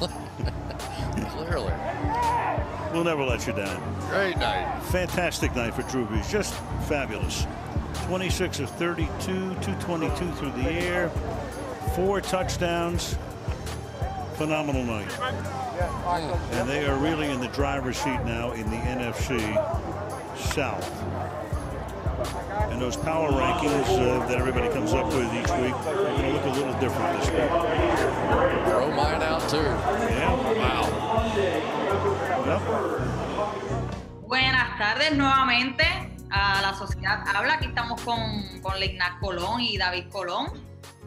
Clearly. We'll never let you down. Great night. Fantastic night for Drew Brees. Just fabulous. 26 of 32, 222 through the air, four touchdowns. Phenomenal night. And they are really in the driver's seat now in the NFC South. And those power rankings uh, that everybody comes up with each week are going to look a little different this week. Throw mine out too. Yeah. Wow. Yep. Buenas tardes nuevamente a la sociedad habla. Aquí estamos con, con Leignac Colón y David Colón.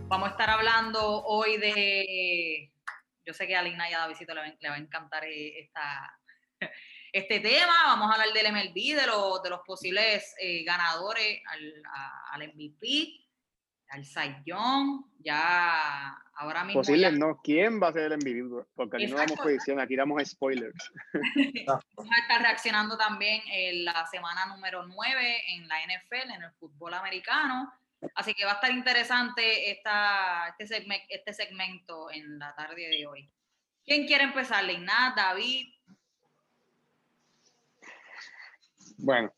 Vamos a estar hablando hoy de. Yo sé que a Ligna y a Davidcito le va, le va a encantar eh, esta, este tema. Vamos a hablar del MLB, de, los de los posibles eh, ganadores al, a- al MVP, al Cy Young. Ya ahora mismo. Posible ya- no. ¿Quién va a ser el MVP? Porque aquí no damos Exacto. predicción, aquí damos spoilers. Vamos a estar reaccionando también en la semana número 9 en la NFL, en el fútbol americano. Así que va a estar interesante esta, este, segme- este segmento en la tarde de hoy. ¿Quién quiere empezar? Leinat, David. Bueno,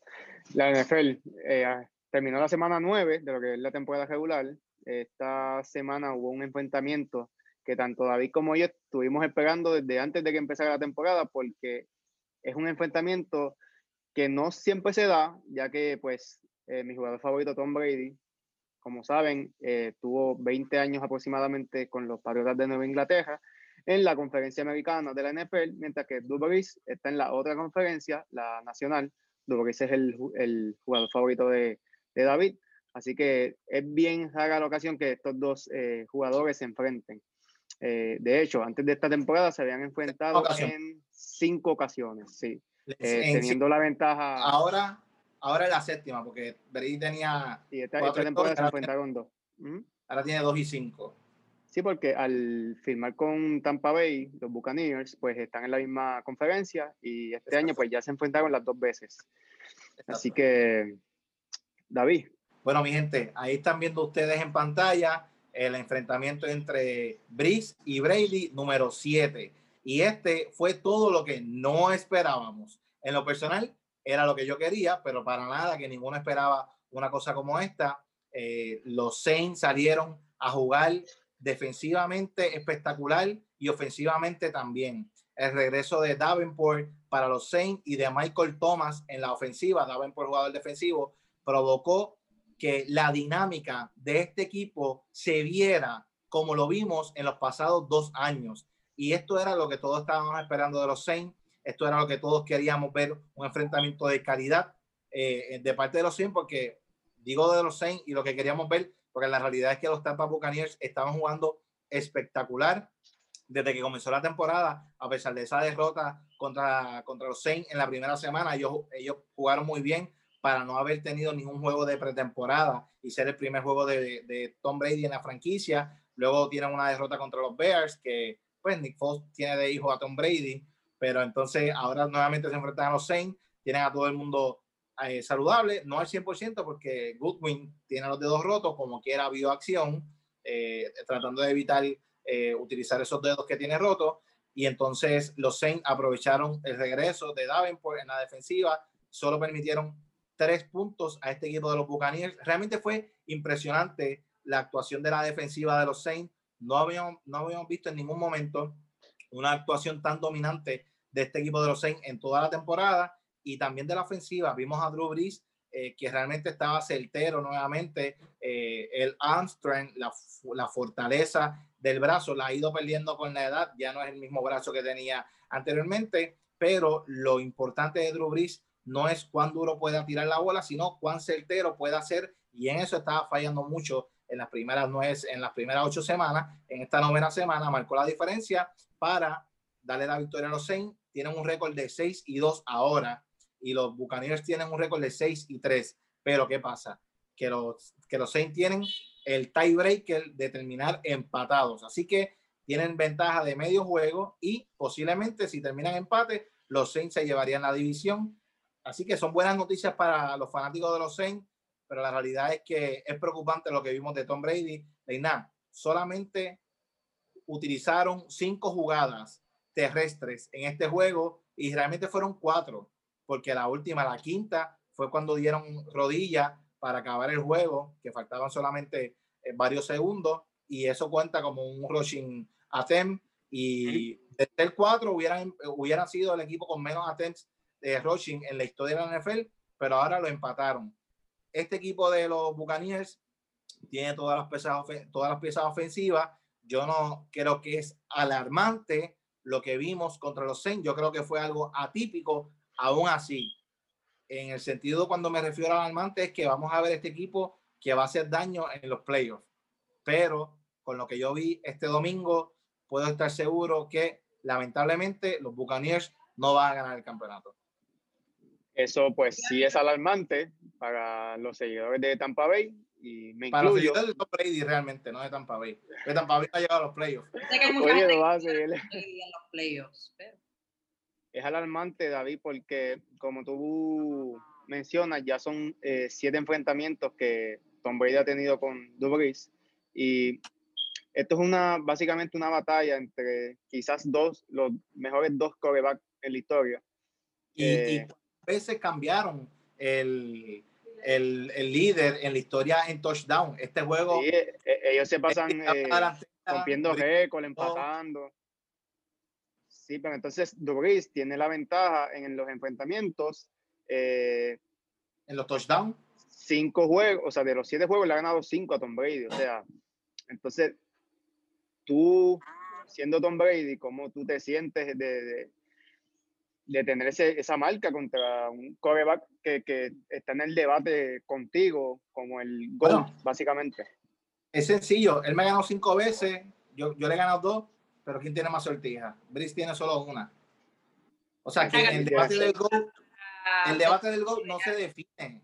la NFL eh, terminó la semana 9 de lo que es la temporada regular. Esta semana hubo un enfrentamiento que tanto David como yo estuvimos esperando desde antes de que empezara la temporada porque es un enfrentamiento que no siempre se da, ya que pues eh, mi jugador favorito Tom Brady, como saben, eh, tuvo 20 años aproximadamente con los Patriotas de Nueva Inglaterra en la conferencia americana de la NFL, mientras que Drew está en la otra conferencia, la nacional, Drew Brees es el, el jugador favorito de, de David, así que es bien rara la ocasión que estos dos eh, jugadores se enfrenten. Eh, de hecho, antes de esta temporada se habían enfrentado ocasión. en cinco ocasiones, sí, eh, En- teniendo la ventaja, ahora, ahora es la séptima, porque Brady tenía, y esta, esta temporada se enfrentaron dos. Ujú. ahora tiene dos y cinco. Sí, porque al firmar con Tampa Bay, los Buccaneers, pues están en la misma conferencia y este año pues ya se enfrentaron las dos veces. Así que, David, Bueno, mi gente, ahí están viendo ustedes en pantalla el enfrentamiento entre Brice y Brady número 7. Y este fue todo lo que no esperábamos. En lo personal, era lo que yo quería, pero para nada que ninguno esperaba una cosa como esta. Eh, los Saints salieron a jugar defensivamente espectacular y ofensivamente también. El regreso de Davenport para los Saints y de Michael Thomas en la ofensiva, Davenport jugador defensivo, provocó que la dinámica de este equipo se viera como lo vimos en los pasados dos años. Y esto era lo que todos estábamos esperando de los Saints. Esto era lo que todos queríamos ver, un enfrentamiento de calidad eh, de parte de los Saints, porque digo de los Saints y lo que queríamos ver, porque la realidad es que los Tampa Buccaneers estaban jugando espectacular desde que comenzó la temporada, a pesar de esa derrota contra, contra los Saints en la primera semana, ellos, ellos jugaron muy bien para no haber tenido ningún juego de pretemporada y ser el primer juego de, de Tom Brady en la franquicia. Luego tienen una derrota contra los Bears, que pues Nick Foles tiene de hijo a Tom Brady, pero entonces ahora nuevamente se enfrentan a los Saints, tienen a todo el mundo eh, saludable, no al 100% porque Goodwin tiene los dedos rotos, como quiera habido acción, eh, tratando de evitar eh, utilizar esos dedos que tiene rotos. Y entonces los Saints aprovecharon el regreso de Davenport en la defensiva, solo permitieron tres puntos a este equipo de los Buccaneers. Realmente fue impresionante la actuación de la defensiva de los Saints. No habíamos, no habíamos visto en ningún momento una actuación tan dominante de este equipo de los Saints en toda la temporada y también de la ofensiva. Vimos a Drew Brees eh, que realmente estaba certero nuevamente. Eh, el Armstrong, la, la, fortaleza del brazo, la ha ido perdiendo con la edad. Ya no es el mismo brazo que tenía anteriormente, pero lo importante de Drew Brees no es cuán duro pueda tirar la bola, sino cuán certero pueda ser. Y en eso estaba fallando mucho en las primeras nueve, en las primeras ocho semanas. En esta novena semana marcó la diferencia para darle la victoria a los Saints. Tienen un récord de 6 y 2 ahora y los Buccaneers tienen un récord de 6 y 3. Pero ¿qué pasa? Que los, que los Saints tienen el tiebreaker de terminar empatados. Así que tienen ventaja de medio juego y posiblemente si terminan empate, los Saints se llevarían la división. Así que son buenas noticias para los fanáticos de los Saints, pero la realidad es que es preocupante lo que vimos de Tom Brady. Reina, solamente utilizaron cinco jugadas terrestres en este juego y realmente fueron cuatro, porque la última, la quinta, fue cuando dieron rodilla para acabar el juego, que faltaban solamente eh, varios segundos y eso cuenta como un rushing attempt y desde el 4 hubieran, hubiera sido el equipo con menos attempts de rushing en la historia de la NFL, pero ahora lo empataron. Este equipo de los Buccaneers tiene todas las piezas, todas las piezas ofensivas. Yo no creo que es alarmante lo que vimos contra los Saints. Yo creo que fue algo atípico, aún así. En el sentido, cuando me refiero a alarmante, es que vamos a ver este equipo que va a hacer daño en los playoffs. Pero con lo que yo vi este domingo, puedo estar seguro que lamentablemente los Buccaneers no van a ganar el campeonato. Eso pues sí es alarmante para los seguidores de Tampa Bay y me para incluyo. los seguidores de Tom Brady realmente, no de Tampa Bay. De Tampa Bay ha llegado a los playoffs. Sé que hay mucha Oye, gente lo va a que seguir. en los playoffs, pero Es alarmante, David, porque como tú mencionas, ya son eh, siete enfrentamientos que Tom Brady ha tenido con Brees y esto es una básicamente una batalla entre quizás dos, los mejores dos corebacks en la historia. Y, Eh, y a veces cambiaron el, el, el líder en la historia en touchdown. Este juego Sí, eh, eh, ellos se pasan eh, rompiendo récord, empatando. Sí, pero entonces Brees tiene la ventaja en los enfrentamientos. eh, en los touchdowns. cinco juegos, o sea, de los siete juegos le ha ganado cinco a Tom Brady. O sea, entonces, tú, siendo Tom Brady, ¿cómo tú te sientes de, de, de tener ese, esa marca contra un coreback que, que está en el debate contigo, como el GOAT, Bueno. básicamente? Es sencillo. Él me ganó cinco veces. Yo, yo le he ganado dos. Pero ¿quién tiene más sortija? Brice tiene solo una. O sea, que el debate del GOAT, el debate del GOAT no se define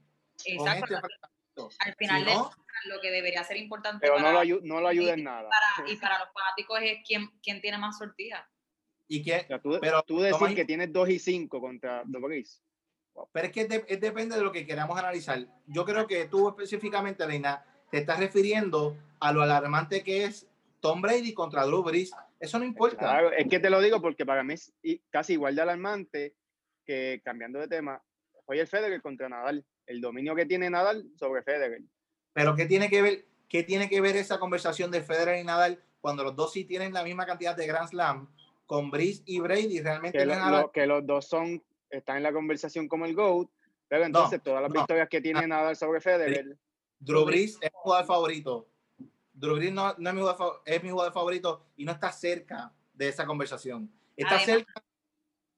con Exacto. este. Al final Si de no, lo que debería ser importante Pero no lo, ayu- no lo ayuda en nada. para- y para los fanáticos es quién, quién tiene más sortija. y que, O sea, tú, pero tú más que tienes dos y cinco contra Drew Brees. Pero es que de- es depende de lo que queramos analizar. Yo creo que tú específicamente, Reina, te estás refiriendo a lo alarmante que es Tom Brady contra Drew Brees. Eso no importa. Claro, es que te lo digo porque para mí es casi igual de alarmante que, cambiando de tema, Roger Federer contra Nadal. El dominio que tiene Nadal sobre Federer. Pero ¿qué tiene que ver, qué tiene que ver esa conversación de Federer y Nadal cuando los dos sí tienen la misma cantidad de Grand Slam con Brees y Brady? Realmente Que, no lo- que los dos son, están en la conversación como el GOAT, pero entonces todas las no. victorias que tiene Nadal sobre Federer, Drew Brees es mi jugador favorito. Drew Brees no, no es, mi jugador, es mi jugador favorito y no está cerca de esa conversación. Está Además- cerca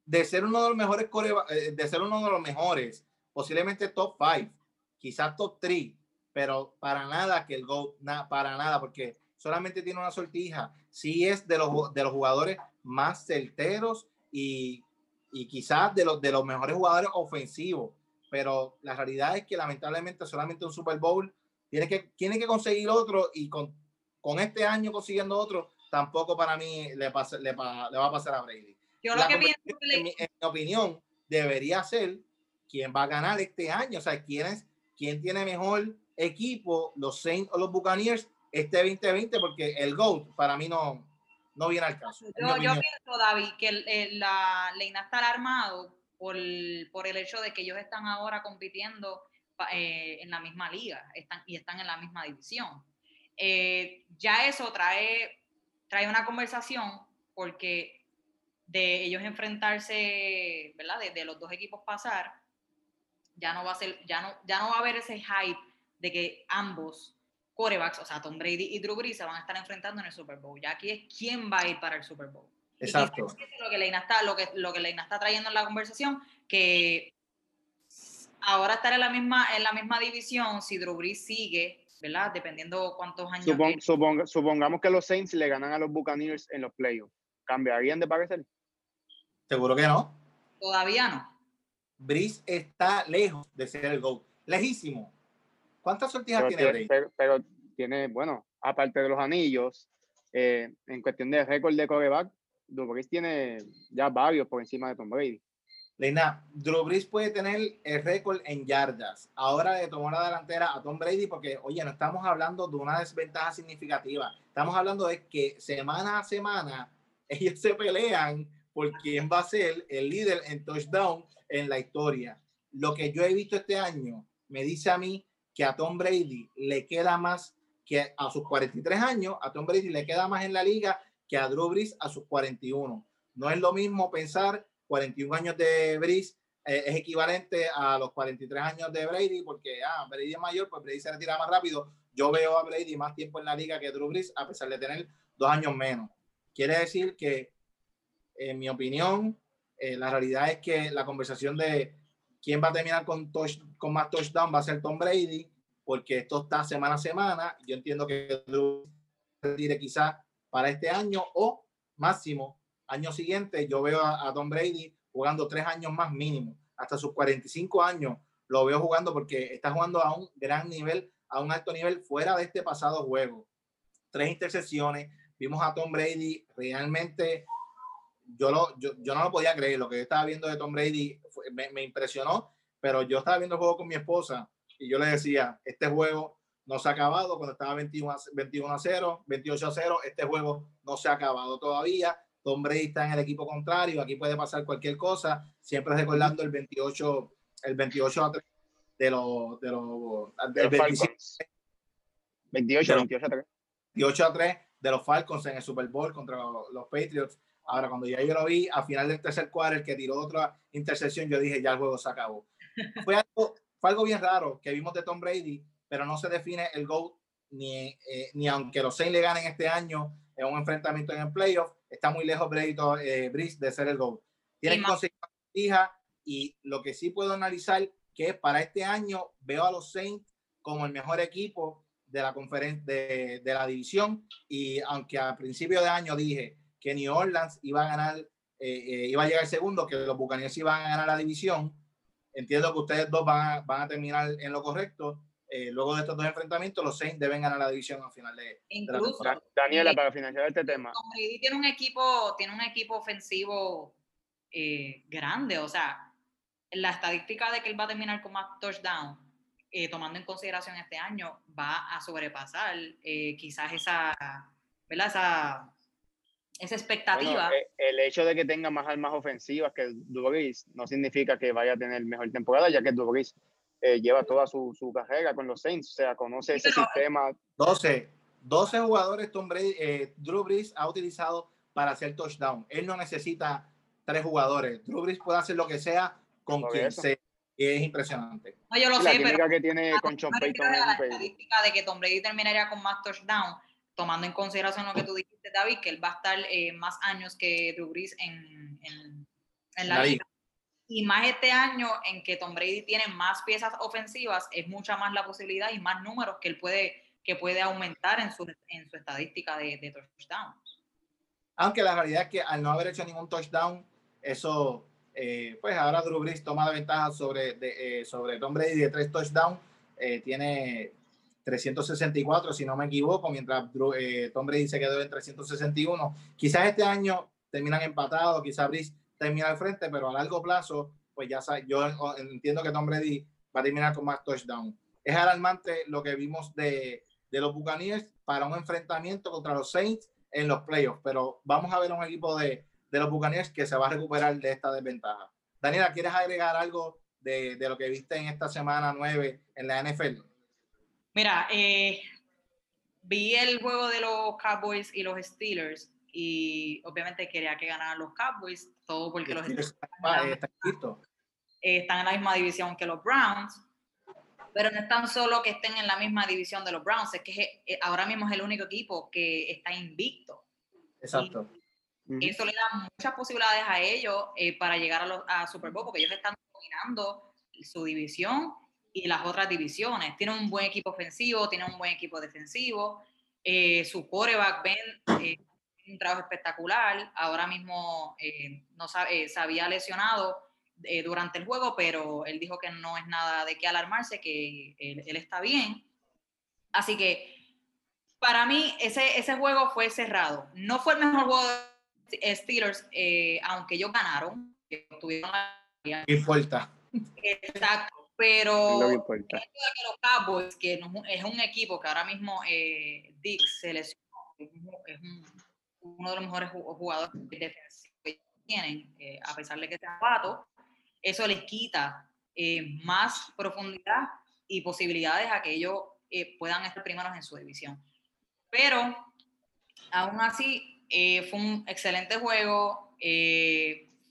de ser uno de los mejores eh, de ser uno de los mejores, posiblemente top 5, quizás top 3, pero para nada que el GOAT, na- para nada, porque solamente tiene una sortija. Sí es de los, de los jugadores más certeros y, y quizás de los, de los mejores jugadores ofensivos, pero la realidad es que lamentablemente solamente un Super Bowl tiene que, tiene que conseguir otro y con, con este año consiguiendo otro, tampoco para mí le, pasa- le, le va a pasar a Brady. Yo lo que pienso conversación, que le- en, mi, en mi opinión, debería ser quién va a ganar este año. O sea, quién, es, quién tiene mejor equipo, los Saints o los Buccaneers, este 2020, porque el GOAT para mí no, no viene al caso. Yo, yo pienso, David, que el- el- la Leina está alarmado por, por el hecho de que ellos están ahora compitiendo eh, en la misma liga están, y están en la misma división. Eh, ya eso trae, trae una conversación porque de ellos enfrentarse, ¿verdad? De, de los dos equipos pasar, ya no va a ser, ya no, ya no va a haber ese hype de que ambos corebacks, o sea, Tom Brady y Drew Brees se van a estar enfrentando en el Super Bowl. Ya aquí es quién va a ir para el Super Bowl. Y Exacto. eso es lo que Leina está, lo que, lo que Leina está trayendo en la conversación, que ahora estar en la misma, en la misma división, si Drew Brees sigue, ¿verdad? Dependiendo cuántos años suponga- supongamos que los Saints le ganan a los Buccaneers en los playoffs. ¿Cambiarían de parecer? Seguro que no. todavía no. Breeze está lejos de ser el GOAT. Lejísimo. ¿Cuántas sortijas Pero, tiene tiene- Brady? pero- pero tiene, bueno, aparte de los anillos, eh, en cuestión de récord de coreback, Drew Brees tiene ya varios por encima de Tom Brady. Leina, Drew Brees puede tener el récord en yardas. Ahora le tomó la delantera a Tom Brady porque, oye, no estamos hablando de una desventaja significativa. Estamos hablando de que semana a semana ellos se pelean por quién va a ser el líder en touchdown en la historia. Lo que yo he visto este año me dice a mí que a Tom Brady le queda más que a sus 43 años, a Tom Brady le queda más en la liga que a Drew Brees a sus 41. No es lo mismo pensar 41 años de Brees eh, es equivalente a los 43 años de Brady, porque ah, Brady es mayor, pues Brady se retira más rápido. Yo veo a Brady más tiempo en la liga que Drew Brees, a pesar de tener dos años menos. Quiere decir que, en mi opinión, eh, la realidad es que la conversación de quién va a terminar con, con más touchdown va a ser Tom Brady, porque esto está semana a semana. Yo entiendo que Drew retire quizás para este año o máximo año siguiente. Yo veo a, a Tom Brady jugando tres años más mínimo, hasta sus 45 años lo veo jugando porque está jugando a un gran nivel, a un alto nivel fuera de este pasado juego. Tres intercepciones, vimos a Tom Brady realmente, yo, lo, yo, yo no lo podía creer, lo que yo estaba viendo de Tom Brady me, me impresionó, pero yo estaba viendo el juego con mi esposa y yo le decía, este juego no se ha acabado cuando estaba 21 21 a 0, 28 a 0, este juego no se ha acabado todavía, Tom Brady está en el equipo contrario, aquí puede pasar cualquier cosa, siempre recordando el 28, el 28 a 3 de los, de los, de los 28, 28 a 3. 28 a 3 de los Falcons en el Super Bowl contra los, Patriots. Ahora, cuando ya yo lo vi, a final del tercer cuarto, el que tiró otra intercepción, yo dije, ya el juego se acabó. Fue algo, fue algo bien raro que vimos de Tom Brady, pero no se define el GOAT, ni, eh, ni aunque los Saints le ganen este año en un enfrentamiento en el playoff, está muy lejos Brady, eh, Brice de ser el GOAT. Tiene que conseguir hija y lo que sí puedo analizar que para este año veo a los Saints como el mejor equipo de la conferencia de, de, la división y aunque al principio de año dije que New Orleans iba a ganar eh, eh, iba a llegar segundo que los Buccaneers iban a ganar la división entiendo que ustedes dos van a, van a terminar en lo correcto eh, luego de estos dos enfrentamientos, los Saints deben ganar la división al final de, Incluso, de la Daniela, para financiar este tema. Brady tiene un equipo, tiene un equipo ofensivo eh, grande, o sea, la estadística de que él va a terminar con más touchdown, eh, tomando en consideración este año, va a sobrepasar eh, quizás esa, ¿verdad? Esa, esa expectativa. Bueno, el hecho de que tenga más armas ofensivas que Dubois no significa que vaya a tener mejor temporada, ya que Dubois eh, lleva toda su, su, carrera con los Saints, o sea, conoce ese sistema. 12, 12 jugadores Tom Brady, eh, Drew Brees ha utilizado para hacer touchdown. Él no necesita tres jugadores. Drew Brees puede hacer lo que sea con Por quien eso. sea. Es impresionante. No, yo lo la sé, pero que tiene con Sean Payton la estadística de que Tom Brady terminaría con más touchdown, tomando en consideración lo que tú dijiste, David, que él va a estar eh, más años que Drew Brees en, en, en la, la, liga. liga y más este año en que Tom Brady tiene más piezas ofensivas, es mucha más la posibilidad y más números que él puede, que puede aumentar en su, en su estadística de, de touchdowns. Aunque la realidad es que al no haber hecho ningún touchdown, eso, eh, pues ahora Drew Brees toma la ventaja sobre, de, eh, sobre Tom Brady de tres touchdowns, eh, tiene 364, si no me equivoco, mientras Drew, eh, Tom Brady se quedó en 361. Quizás este año terminan empatados, quizás Brees termina al frente, pero a largo plazo, pues ya sabes, yo entiendo que Tom Brady va a terminar con más touchdown. Es alarmante lo que vimos de, los Buccaneers para un enfrentamiento contra los Saints en los playoffs, pero vamos a ver un equipo de, los Buccaneers que se va a recuperar de esta desventaja. Daniela, ¿quieres agregar algo de, de lo que viste en esta semana 9 en la NFL? Mira, eh, vi el juego de los Cowboys y los Steelers y obviamente quería que ganaran los Cowboys, todo porque los están, están en la misma división que los Browns, pero no es tan solo que estén en la misma división de los Browns, es que eh, ahora mismo es el único equipo que está invicto. Exacto. Eso le da muchas posibilidades a ellos eh, para llegar a, los, a Super Bowl, porque ellos están dominando su división y las otras divisiones. Tienen un buen equipo ofensivo, tienen un buen equipo defensivo. Eh, su quarterback, Ben, eh, un trabajo espectacular. Ahora mismo eh, no sabe, eh, se había lesionado eh, durante el juego, pero él dijo que no es nada de qué alarmarse, que él, él está bien. Así que para mí ese, ese juego fue cerrado. No fue el mejor juego de Steelers, eh, aunque ellos ganaron. Tuvieron la... importa? Exacto, pero no importa. que los Cowboys, que es un equipo que ahora mismo eh, Dick se lesionó, es un, uno de los mejores jugadores defensivos. tienen, eh, a pesar de que sean novatos, eso les quita eh, más profundidad y posibilidades a que ellos eh, puedan estar primeros en su división. Pero, aún así, fue un excelente juego,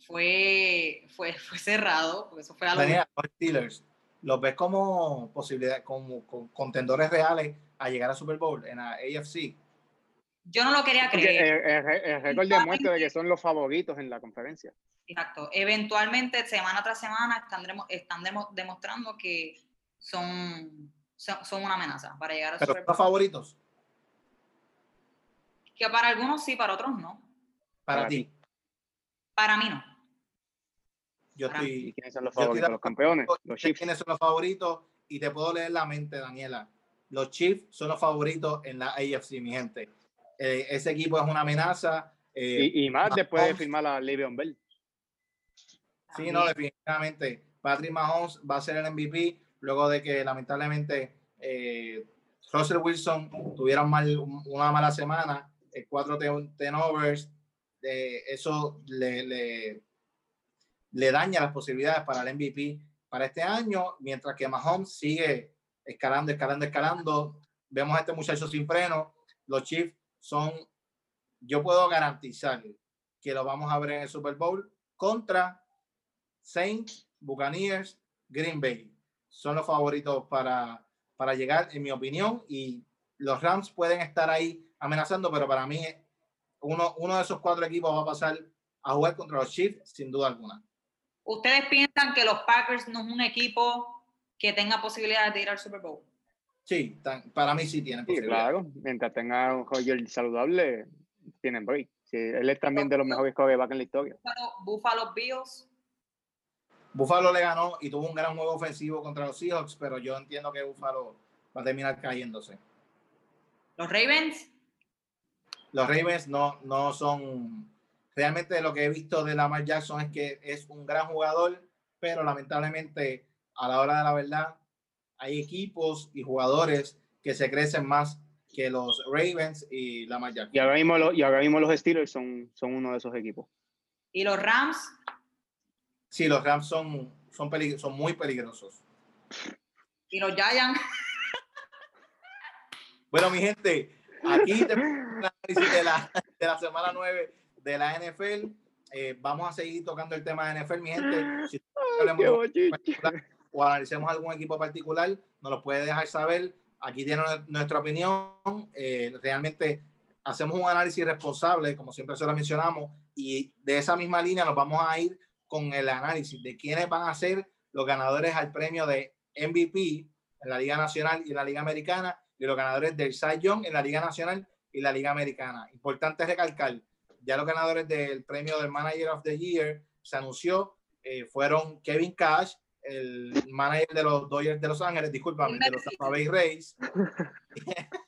fue, fue, fue cerrado, porque eso fue los Steelers, ¿los ves como posibilidad, como, como contendores reales a llegar a Super Bowl en la AFC? Yo no lo quería creer. el, el- el récord demuestra de que son los favoritos en la conferencia. Exacto. Eventualmente, semana tras semana, están, están demo- demostrando que son, son, son una amenaza para llegar a Pero Super los favoritos Que para algunos sí, para otros no. para, Para ti. Para mí no. Yo Para ¿Y estoy. quiénes son los favoritos? Los campeones, los Chiefs. quiénes son los favoritos y te puedo leer la mente, Daniela. Los Chiefs son los favoritos en la AFC, mi gente. Eh, ese equipo es una amenaza. eh, Y, y más después de firmar a Le'Veon Bell. Sí, no, definitivamente. Patrick Mahomes va a ser el MVP luego de que lamentablemente eh, Russell Wilson tuviera mal- un- una mala semana, eh, cuatro ten- turnovers, eh, eso le, le, le daña las posibilidades para el MVP para este año, mientras que Mahomes sigue escalando, escalando, escalando. Vemos a este muchacho sin freno. Los Chiefs son, yo puedo garantizar que lo vamos a ver en el Super Bowl contra Saints, Buccaneers, Green Bay. Son los favoritos para, para llegar, en mi opinión, y los Rams pueden estar ahí amenazando, pero para mí uno, uno de esos cuatro equipos va a pasar a jugar contra los Chiefs, sin duda alguna. ¿Ustedes piensan que los Packers no es un equipo que tenga posibilidades de ir al Super Bowl? Sí, tan- para mí sí tienen Sí, posibilidades. claro. Mientras tenga un Roger saludable, tienen break. Sí, él es también de los mejores corebacks en la historia. Buffalo, Buffalo Bills, Buffalo le ganó y tuvo un gran juego ofensivo contra los Seahawks, pero yo entiendo que Buffalo va a terminar cayéndose. los Ravens, los Ravens no, no son. Realmente lo que he visto de Lamar Jackson es que es un gran jugador, pero lamentablemente a la hora de la verdad hay equipos y jugadores que se crecen más que los Ravens y Lamar Jackson. Y ahora mismo, lo- y ahora mismo los Steelers son, son uno de esos equipos. y los Rams, Sí, los Rams son, son, pelig- son muy peligrosos. y los Giants. Bueno, mi gente, aquí análisis de la, de la semana 9 de la NFL. Eh, vamos a seguir tocando el tema de NFL, mi gente. Si hablemos o analicemos algún equipo particular, nos lo puede dejar saber. Aquí tiene nue- nuestra opinión. Eh, realmente hacemos un análisis responsable, como siempre se lo mencionamos, y de esa misma línea nos vamos a ir con el análisis de quiénes van a ser los ganadores al premio de MVP en la Liga Nacional y en la Liga Americana y los ganadores del Cy Young en la Liga Nacional y la Liga Americana. Importante recalcar, ya los ganadores del premio del Manager of the Year se anunció, eh, fueron Kevin Cash, el manager de los Dodgers de Los Ángeles, discúlpame, de los Tampa Bay Rays.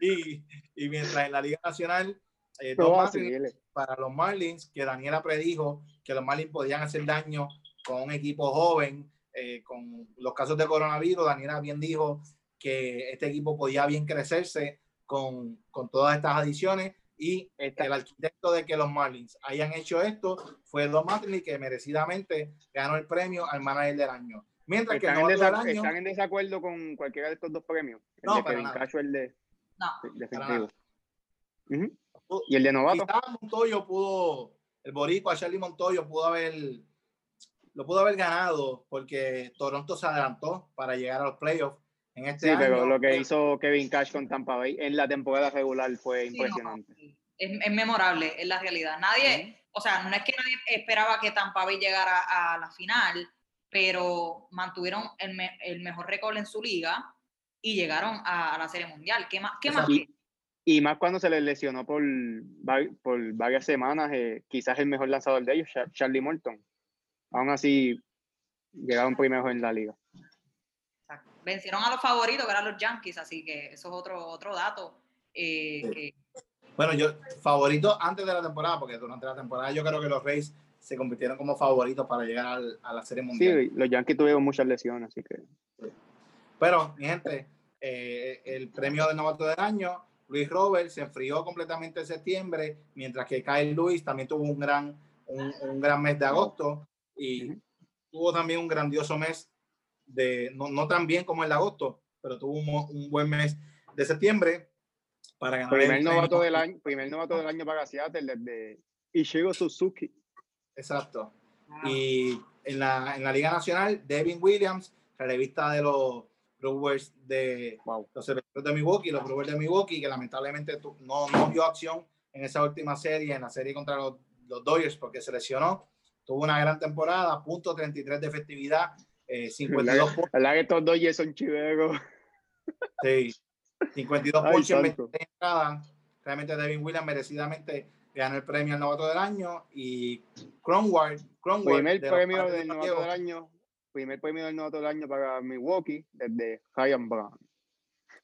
y, y mientras en la Liga Nacional, eh, No, él- para los Marlins, que Daniela predijo que los Marlins podían hacer daño con un equipo joven, eh, con los casos de coronavirus. Daniela bien dijo que este equipo podía bien crecerse con, con todas estas adiciones y el arquitecto de que los Marlins hayan hecho esto fue Don Mattingly, que merecidamente ganó el premio al manager del año. Mientras que el ¿Están, en del año, están en desacuerdo con cualquiera de estos dos premios? El No, de Kevin nada. Cash o el de, No, defensivo. Ujú. ¿Y el de novato? Montoyo pudo, el boricua Charlie Montoyo pudo haber, lo pudo haber ganado porque Toronto se adelantó para llegar a los playoffs en este Sí, año. pero lo que hizo Kevin Cash con Tampa Bay en la temporada regular fue sí, no, impresionante. es, es memorable, es la realidad. Nadie, o sea, no es que nadie esperaba que Tampa Bay llegara a la final, pero mantuvieron el, me- el mejor récord en su liga y llegaron a, a la Serie Mundial. ¿Qué más? ¿Qué más? Y, y más cuando se les lesionó por, va- por varias semanas, eh, quizás el mejor lanzador de ellos, Char- Charlie Morton. Aún así, llegaron primero en la liga. Vencieron a los favoritos, que eran los Yankees, así que eso es otro, otro dato. eh, Sí. que- Bueno, yo favorito antes de la temporada, porque durante la temporada yo creo que los Rays se convirtieron como favoritos para llegar al- a la Serie Mundial. Sí, los Yankees tuvieron muchas lesiones, así que Pero, mi gente, eh, el premio de novato del año Luis Robert se enfrió completamente en septiembre, mientras que Kyle Lewis también tuvo un gran, un, un gran mes de agosto y tuvo también un grandioso mes de, no, no tan bien como el de agosto, pero tuvo un, un buen mes de septiembre para ganar. Primer el novato, del año, primer novato del año para Seattle desde Ichigo Suzuki. Exacto. Wow. Y en la, en la Liga Nacional, Devin Williams, revista de los Brewers de Wow. los de Milwaukee, los Brewers de Milwaukee, que lamentablemente no, no dio acción en esa última serie, en la serie contra los, los Dodgers, porque se lesionó. Tuvo una gran temporada, punto 33 de efectividad, eh, 52 puntos. La que estos dos son chiveros. Sí, 52 Ay, ponches en santo. 23 entradas. Realmente Devin Williams merecidamente ganó el premio al novato del año y Cronward, Cronward Primer de premio del novato Diego, del año. Primer premio del novato del año para Milwaukee desde Ryan Brown.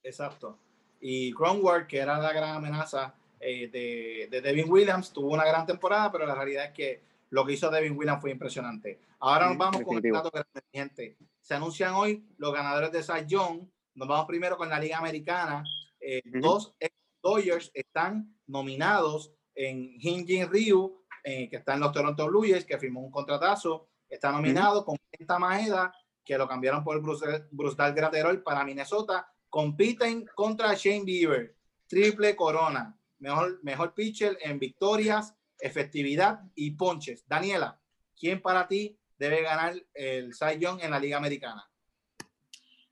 Exacto. Y Cronward, que era la gran amenaza eh, de, de Devin Williams, tuvo una gran temporada, pero la realidad es que lo que hizo Devin Williams fue impresionante. Ahora nos vamos con el definitivo. dato grande, gente. Se anuncian hoy los ganadores de Cy Young. Nos vamos primero con la Liga Americana. Eh, Ujú. Dos ex Dodgers están nominados en Hyunjin Ryu, eh, que está en los Toronto Blue Jays, que firmó un contratazo. Está nominado con esta Maeda, que lo cambiaron por Bruce, Bruce Graterol para Minnesota. Compiten contra Shane Bieber. Triple corona. Mejor, mejor pitcher en victorias, efectividad y ponches. Daniela, ¿quién para ti debe ganar el Cy Young en la Liga Americana?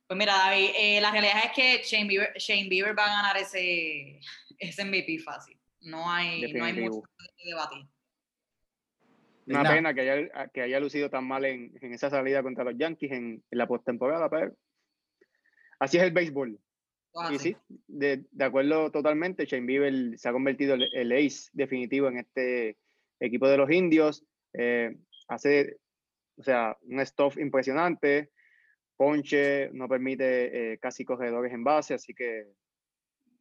Pues mira, David, eh, la realidad es que Shane Bieber, Shane Bieber va a ganar ese, ese MVP fácil. No hay, no hay mucho que debatir. Una pena que haya, que haya lucido tan mal en, en esa salida contra los Yankees en, en la postemporada, pero así es el béisbol. Y sí, de, de acuerdo totalmente, Shane Bieber se ha convertido el, el ace definitivo en este equipo de los indios. Eh, hace, o sea, un stuff impresionante, ponche, no permite eh, casi corredores en base, así que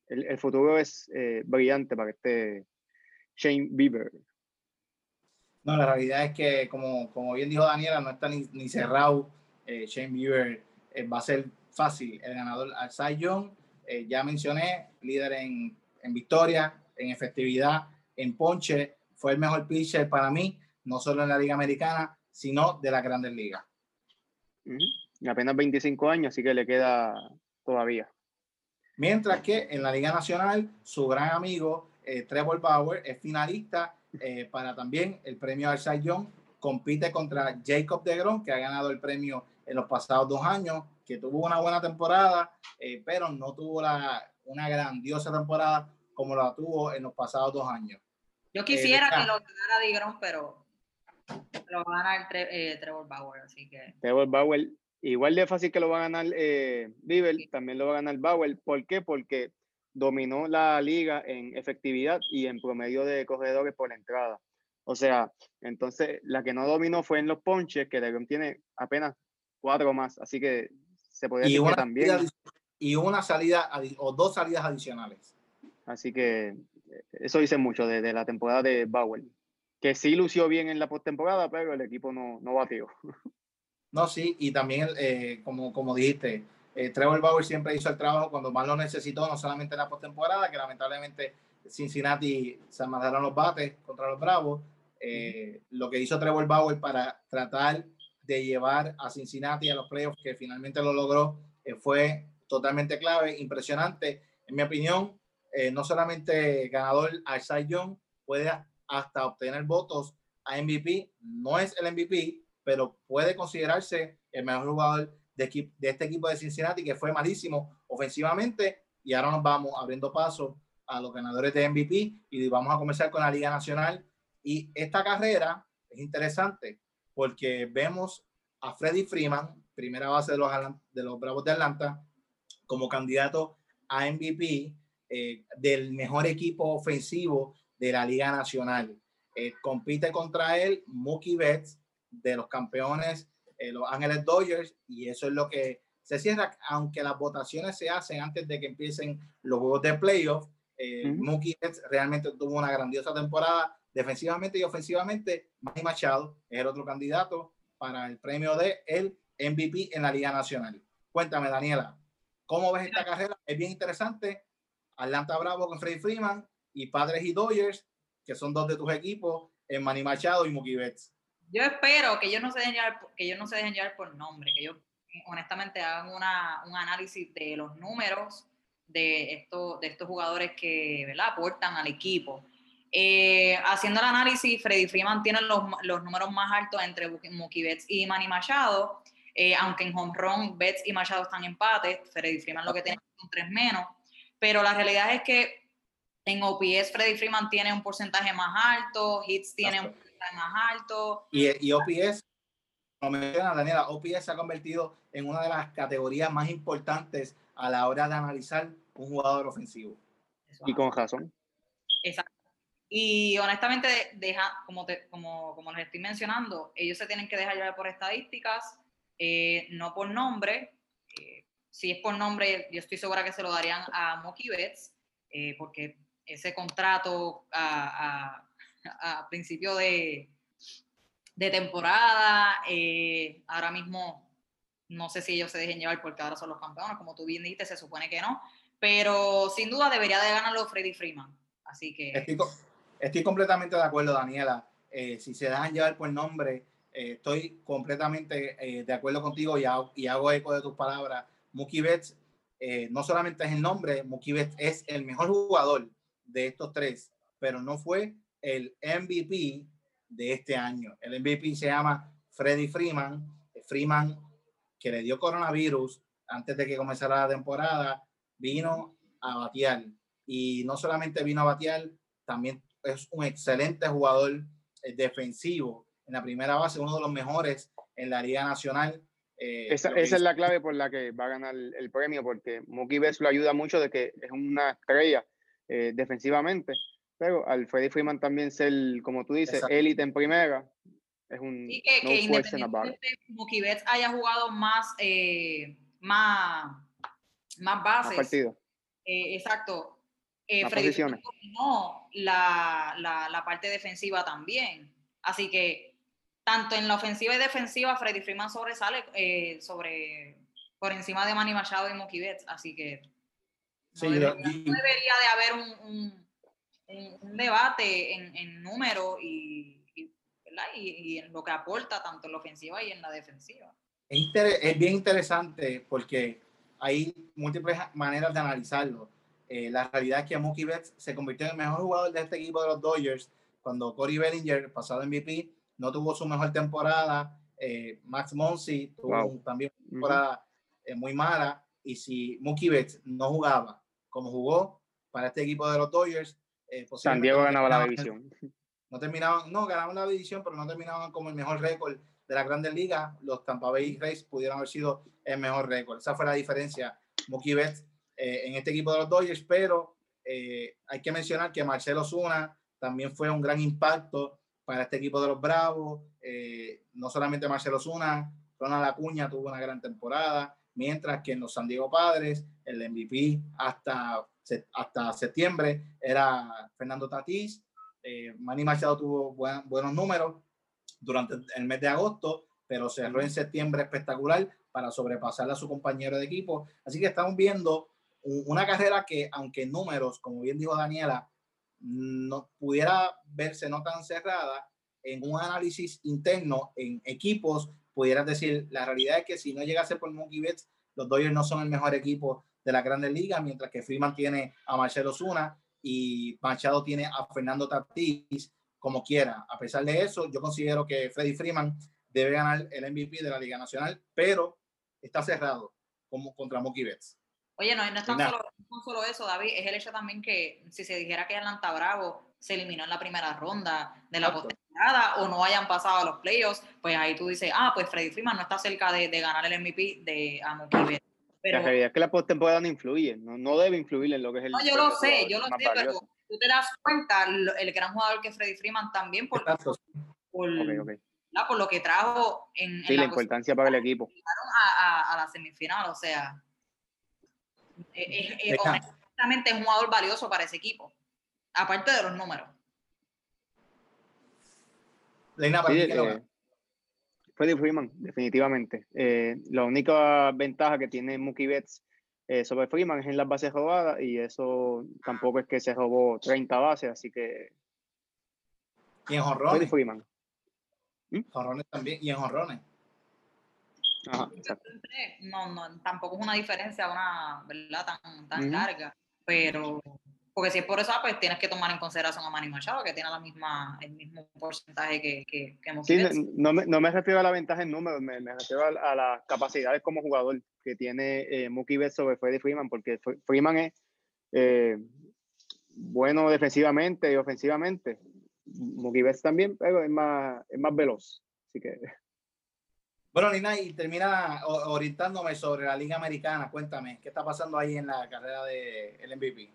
el, el futuro es eh, brillante para este Shane Bieber. No, la realidad es que, como, como bien dijo Daniela, no está ni, ni cerrado. Eh, Shane Bieber eh, va a ser fácil el ganador al Cy Young. Eh, ya mencioné, líder en, en victoria, en efectividad, en ponche. Fue el mejor pitcher para mí, no solo en la Liga Americana, sino de las grandes ligas. Y apenas 25 años, así que le queda todavía. Mientras que en la Liga Nacional, su gran amigo eh, Trevor Bauer es finalista eh, para también el premio al Cy Young. Compite contra Jacob DeGrom, que ha ganado el premio en los pasados dos años, que tuvo una buena temporada, eh, pero no tuvo la, una grandiosa temporada como la tuvo en los pasados dos años. Yo quisiera ah. que lo ganara Digron, pero lo va a ganar Tre- eh, Trevor Bauer, así que Trevor Bauer, igual de fácil que lo va a ganar eh, Bieber, también lo va a ganar Bauer. ¿Por qué? Porque dominó la liga en efectividad y en promedio de corredores por entrada. O sea, entonces la que no dominó fue en los ponches, que DeGrom tiene apenas cuatro más, así que se podría Y una, también. salida y una salida o dos salidas adicionales. Así que eh, eso dice mucho de, de la temporada de Bauer, que sí lució bien en la postemporada, pero el equipo no, no batió. No, sí, y también, eh, como, como dijiste, eh, Trevor Bauer siempre hizo el trabajo cuando más lo necesitó, no solamente en la postemporada, que lamentablemente Cincinnati se mandaron los bates contra los Bravos. Eh, Lo que hizo Trevor Bauer para tratar de llevar a Cincinnati a los playoffs, que finalmente lo logró, eh, fue totalmente clave, impresionante. En mi opinión, eh, no solamente ganador al Cy Young, puede hasta obtener votos a MVP. No es el MVP, pero puede considerarse el mejor jugador de, de este equipo de Cincinnati, que fue malísimo ofensivamente. Y ahora nos vamos abriendo paso a los ganadores de MVP y vamos a comenzar con la Liga Nacional. Y esta carrera es interesante porque vemos a Freddy Freeman, primera base de los, de los Bravos de Atlanta, como candidato a MVP eh, del mejor equipo ofensivo de la Liga Nacional. Eh, compite contra él Mookie Betts de los campeones eh, Los Ángeles Dodgers y eso es lo que se cierra, aunque las votaciones se hacen antes de que empiecen los juegos de playoff. Eh. Mookie Betts realmente tuvo una grandiosa temporada defensivamente y ofensivamente. Manny Machado es el otro candidato para el premio de el MVP en la Liga Nacional. Cuéntame, Daniela, ¿cómo ves esta carrera? Es bien interesante. Atlanta Bravo con Freddy Freeman y Padres y Dodgers, que son dos de tus equipos, en Manny Machado y Mookie Betts. Yo espero que ellos no se dejen llevar, que ellos por nombre, que ellos honestamente hagan una, un análisis de los números de, estos de estos jugadores que aportan al equipo. Eh, haciendo el análisis, Freddy Freeman tiene los, los números más altos entre Mookie Betts y Manny Machado, eh, aunque en home run Betts y Machado están en empate, Freddy Freeman lo que tiene son tres menos, pero la realidad es que en OPS Freddy Freeman tiene un porcentaje más alto, Hits tiene un porcentaje más alto. Y, y OPS, como menciona Daniela, OPS se ha convertido en una de las categorías más importantes a la hora de analizar un jugador ofensivo. Y con razón. Exacto. Y honestamente, deja, como, te, como, como les estoy mencionando, ellos se tienen que dejar llevar por estadísticas, eh, no por nombre. Eh, si es por nombre, yo estoy segura que se lo darían a Mookie Betts, eh, porque ese contrato a, a, a principio de, de temporada, ahora mismo no sé si ellos se dejen llevar porque ahora son los campeones, como tú bien dijiste, se supone que no, pero sin duda debería de ganarlo Freddy Freeman. Así que... Estoy, estoy completamente de acuerdo, Daniela. si se dejan llevar por nombre, eh, estoy completamente eh, de acuerdo contigo y hago, y hago, eco de tus palabras. Mookie Betts eh, no solamente es el nombre, Mookie Betts es el mejor jugador de estos tres, pero no fue el MVP de este año. El MVP se llama Freddy Freeman. Freeman, que le dio coronavirus antes de que comenzara la temporada, vino a batear. Y no solamente vino a batear, también es un excelente jugador defensivo en la primera base, uno de los mejores en la Liga Nacional. Eh, esa, esa es la clave por la que va a ganar el, premio, porque Mookie Betts lo ayuda mucho de que es una estrella eh, defensivamente, pero al Freddie Freeman también ser, como tú dices, élite en primera, es un y que, no que independientemente Mookie Betts haya jugado más, eh, más, más bases. Más eh, exacto. Eh, Freddy no la, la, la parte defensiva también. Así que tanto en la ofensiva y defensiva, Freddy Freeman sobresale eh, sobre, por encima de Manny Machado y Mookie Betts, así que no, debería, de haber un, un, un debate en, en número y, y, y, en lo que aporta tanto en la ofensiva y en la defensiva. Es, es bien interesante porque hay múltiples maneras de analizarlo. Eh, la realidad es que Mookie Betts se convirtió en el mejor jugador de este equipo de los Dodgers cuando Corey Bellinger, pasado MVP, no tuvo su mejor temporada. Eh, Max Monsi tuvo también una temporada eh, muy mala. Y si Mookie Betts no jugaba como jugó para este equipo de los Dodgers, eh, San Diego ganaba la división. No terminaban, no, ganaban la división, pero no terminaban como el mejor récord de la Grandes Ligas. Los Tampa Bay Rays pudieron haber sido el mejor récord. Esa fue la diferencia. Mookie Betts en este equipo de los Dodgers, pero hay que mencionar que Marcelo Zuna también fue un gran impacto para este equipo de los Bravos. Eh, no solamente Marcelo Zuna, Ronald Acuña tuvo una gran temporada, mientras que en los San Diego Padres el MVP hasta, hasta septiembre era Fernando Tatís. Eh, Manny Machado tuvo buenos números durante el mes de agosto, pero cerró en septiembre espectacular para sobrepasar a su compañero de equipo. Así que estamos viendo una carrera que, aunque en números, como bien dijo Daniela, no pudiera verse no tan cerrada, en un análisis interno en equipos, pudieras decir, la realidad es que si no llegase por Mookie Betts, los Dodgers no son el mejor equipo de la Grandes Ligas, mientras que Freeman tiene a Marcelo Zuna y Machado tiene a Fernando Tatis como quiera. A pesar de eso, yo considero que Freddy Freeman debe ganar el MVP de la Liga Nacional, pero está cerrado como contra Mookie Betts. Oye, no, no es tan solo, no solo eso, David, es el hecho también que si se dijera que Atlanta Bravo se eliminó en la primera ronda de la postemporada o no hayan pasado a los playoffs, pues ahí tú dices, ah, pues Freddy Freeman no está cerca de, de ganar el MVP de Mookie Pero, la realidad es que la postemporada no influye, no, no, debe influir en lo que es el. No, yo lo sé, yo lo sé, pero tú te das cuenta el gran jugador que es Freddy Freeman también por, por, por lo que trajo en, sí, la, importancia para el equipo. A, a, a la semifinal, o sea es, es, honestamente es un jugador valioso para ese equipo, aparte de los números. Leina, para sí, eh, Freddie Freeman, definitivamente. Eh, la única ventaja que tiene Mookie Betts eh, sobre Freeman es en las bases robadas y eso tampoco es que se robó 30 bases, así que Y en fue de jonrones. Freeman. Jonrones también. Y en jonrones. Ajá. No, no, tampoco es una diferencia, una, ¿verdad? Tan, tan larga, pero porque si es por eso, pues tienes que tomar en consideración a Manny Machado, que tiene la misma, el mismo porcentaje que, que, que Mookie Sí, no, me, no me refiero a la ventaja en números, me, me refiero a, a las capacidades como jugador que tiene eh, Mookie Betts sobre Freddie Freeman, porque Fre- Freeman es eh, bueno defensivamente y ofensivamente. Mookie Betts también, pero es más, es más veloz. Así que Bueno, Lina, y termina orientándome sobre la Liga Americana. Cuéntame, ¿qué está pasando ahí en la carrera del MVP?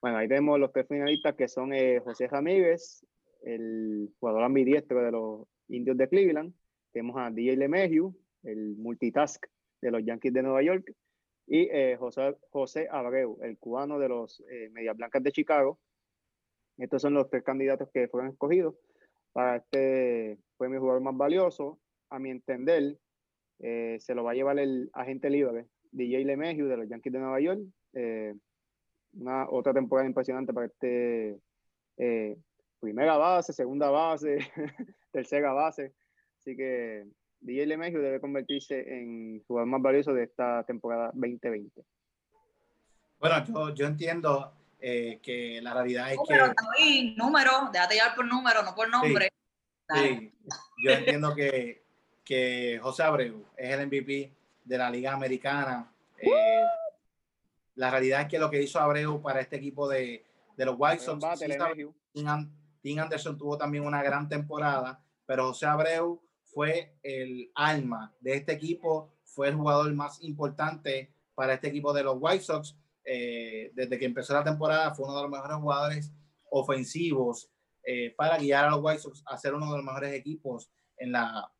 Bueno, ahí tenemos los tres finalistas que son eh, José Ramírez, el jugador ambidiestro de los indios de Cleveland. Tenemos a DJ LeMahieu, el multitask de los Yankees de Nueva York. Y eh, José, José Abreu, el cubano de los eh, Medias Blancas de Chicago. Estos son los tres candidatos que fueron escogidos para este premio jugador más valioso. A mi entender, eh, se lo va a llevar el agente libre, DJ LeMahieu de los Yankees de Nueva York. Eh, una otra temporada impresionante para este eh, primera base, segunda base, tercera base. Así que DJ LeMahieu debe convertirse en jugador más valioso de esta temporada 2020. Bueno, yo, yo entiendo eh, que la realidad es que Número, David, número, déjate llevar por número, no por nombre. Sí, yo entiendo que, que José Abreu es el MVP de la Liga Americana. Eh, la realidad es que lo que hizo Abreu para este equipo de, de los White Sox, sí Tim Anderson tuvo también una gran temporada, pero José Abreu fue el alma de este equipo, fue el jugador más importante para este equipo de los White Sox. Eh, desde que empezó la temporada fue uno de los mejores jugadores ofensivos eh, para guiar a los White Sox a ser uno de los mejores equipos en la,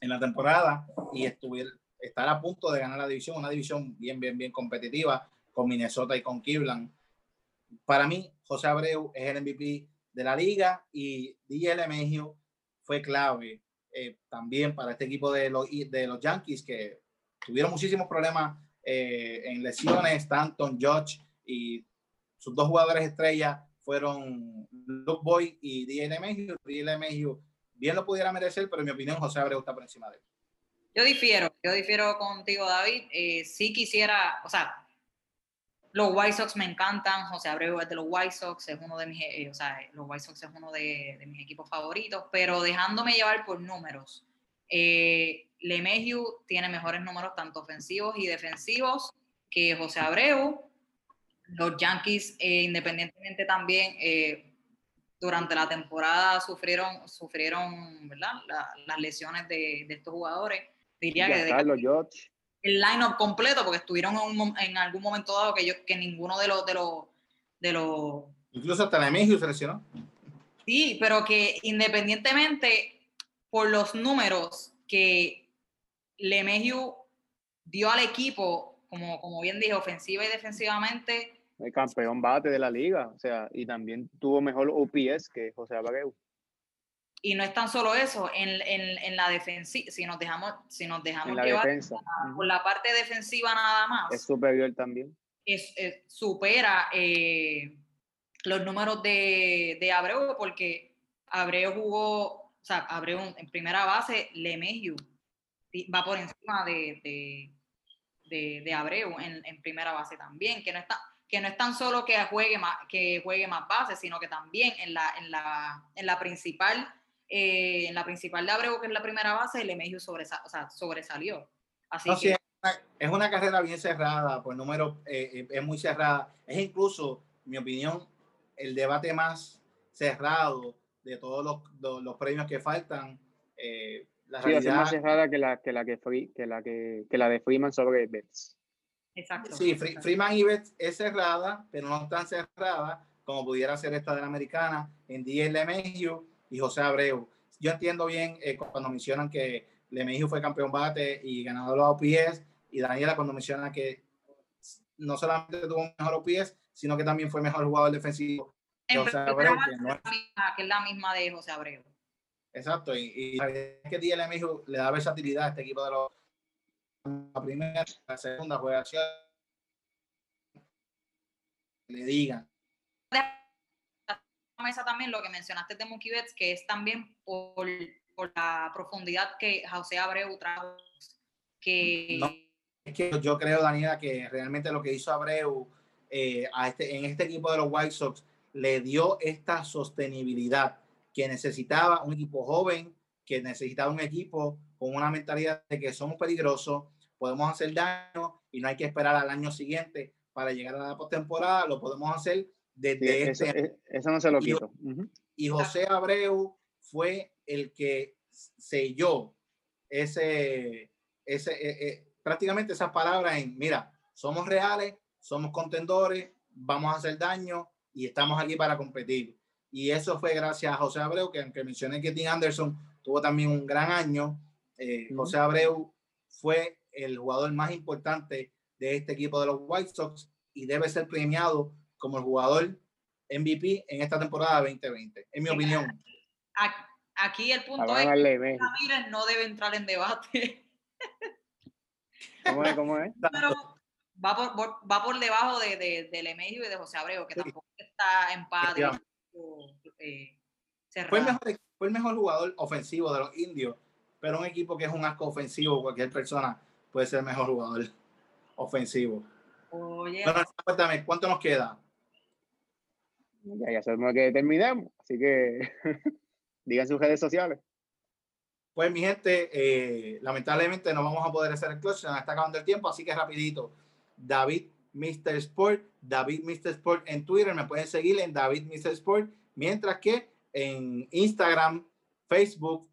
en la temporada y estuviera, estar a punto de ganar la división, una división bien, bien, bien competitiva con Minnesota y con Cleveland. Para mí, José Abreu es el MVP de la liga y DJ LeMahieu fue clave eh, también para este equipo de los, de los Yankees que tuvieron muchísimos problemas eh, en lesiones, Stanton, Judge y sus dos jugadores estrellas fueron Luke Boy y DJ LeMahieu. DJ LeMahieu bien lo pudiera merecer, pero en mi opinión José Abreu está por encima de él. Yo difiero, yo difiero contigo, David. Eh, sí quisiera, o sea, los White Sox me encantan. José Abreu es de los White Sox, es uno de mis, eh, o sea, los White Sox es uno de, de mis equipos favoritos, pero dejándome llevar por números. Eh, tiene mejores números tanto ofensivos y defensivos que José Abreu. Los Yankees, eh, independientemente también, eh, durante la temporada sufrieron, sufrieron ¿verdad? La- las lesiones de, de estos jugadores. Diría que de- Carlos George. el line-up completo, porque estuvieron en, un en algún momento dado que, yo, que ninguno de los, de los, de los Incluso hasta LeMahieu se lesionó. Sí, pero que independientemente por los números que Lemeju dio al equipo, como, como bien dije, ofensiva y defensivamente, el campeón bate de la liga, o sea, y también tuvo mejor OPS que José Abreu. y no es tan solo eso, en, en, en la defensiva, si nos dejamos, si nos dejamos la llevar defensa. por la parte defensiva nada más, Es superior también. es- es- supera eh, los números de, de Abreu, porque Abreu jugó, o sea, Abreu en primera base, Lemeju va por encima de, de, de- de Abreu en, en primera base también, que no está que no es tan solo que juegue más, que juegue más bases, sino que también en la, en la, en la principal, eh, en la principal de Abreu, que es la primera base, Lemeju sobresa, o sea, sobresalió. Así No, que sí, es, una, es una carrera bien cerrada, por número eh, eh, es muy cerrada. Es incluso, en mi opinión, el debate más cerrado de todos los, los, los premios que faltan. Eh, la Sí, es realidad, más cerrada que la que la que, Free- que la que, que la de Freeman sobre Betts. Exacto. sí, Fre- exacto. Freeman y Betts es cerrada, pero no tan cerrada como pudiera ser esta de la americana en DJ LeMahieu y José Abreu. Yo entiendo bien eh, cuando mencionan que LeMahieu fue campeón bate y ganador de la OPS y Daniela cuando menciona que no solamente tuvo un mejor OPS, sino que también fue mejor jugador defensivo. En José primera Abreu, base que no es- la misma- que es la misma de José Abreu. Exacto, y, y la verdad es que DJ LeMahieu le da versatilidad a este equipo de los la primera, la segunda juegación le digan. mesa también lo que mencionaste de Mookie Betts, que es también por, por la profundidad que José Abreu trajo. Que... No, es que yo creo, Daniela, que realmente lo que hizo Abreu eh, a este, en este equipo de los White Sox le dio esta sostenibilidad que necesitaba un equipo joven, que necesitaba un equipo con una mentalidad de que somos peligrosos, podemos hacer daño y no hay que esperar al año siguiente para llegar a la postemporada, lo podemos hacer desde Sí, este eso, eh, eso no se lo quito. Ujú. y José Abreu fue el que selló ese, ese eh, eh, prácticamente esas palabras en, mira, somos reales, somos contendores, vamos a hacer daño y estamos aquí para competir. Y eso fue gracias a José Abreu, que aunque mencioné que Tim Anderson tuvo también un gran año, eh, Ujú. José Abreu fue el jugador más importante de este equipo de los White Sox y debe ser premiado como el jugador MVP en esta temporada 2020, en mi Sí, opinión. Aquí el punto es darle que. Ramírez no debe entrar en debate, ¿Cómo es? ¿Cómo es? pero va por, por- va por debajo de, de, de y de José Abreu, que Sí. tampoco está en Efectivamente. eh, Fue el, cerrado. mejor, fue el mejor jugador ofensivo de los indios, pero un equipo que es un asco ofensivo, cualquier persona puede ser el mejor jugador ofensivo. Oye, Bueno, cuéntame, ¿cuánto nos queda? Ya, ya sabemos que terminamos. Así que digan sus redes sociales. Pues mi gente, eh, lamentablemente no vamos a poder hacer el clutch, se nos está acabando el tiempo, así que rapidito. David Mr. Sport, David Mr. Sport en Twitter, me pueden seguir en David Mr. Sport, mientras que en Instagram, Facebook,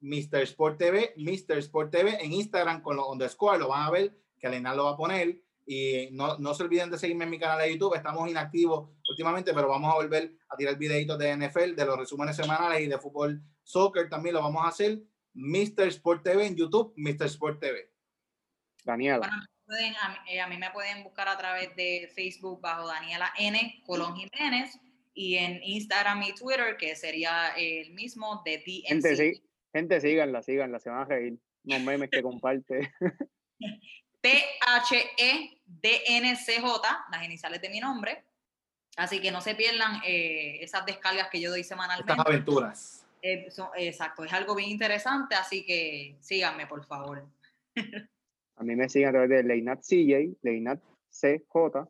Mr. Sport TV, Mr. Sport TV, en Instagram con los underscore, lo van a ver, que Alena lo va a poner. Y no, no se olviden de seguirme en mi canal de YouTube, estamos inactivos últimamente, pero vamos a volver a tirar videitos de NFL, de los resúmenes semanales y de fútbol soccer también lo vamos a hacer. Mr. Sport TV en YouTube, Mr. Sport TV. Daniela. Bueno, pueden- a, mí, eh, a mí me pueden buscar a través de Facebook bajo Daniela N. Colón Jiménez y en Instagram y Twitter, que sería el mismo de Gente, DNC. sí, gente, síganla, síganla, se van a reír. Unos memes que comparte. T-H-E-D-N-C-J, las iniciales de mi nombre. Así que no se pierdan eh, esas descargas que yo doy Estas semanalmente. aventuras. Eh, son- exacto, es algo bien interesante, así que síganme, por favor. A mí me siguen a través de Leinat CJ, Leinat CJ.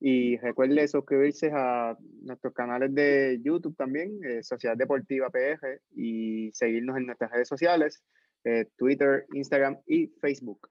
Y recuerde suscribirse a nuestros canales de YouTube también, eh, Sociedad Deportiva PR, y seguirnos en nuestras redes sociales, eh, Twitter, Instagram y Facebook.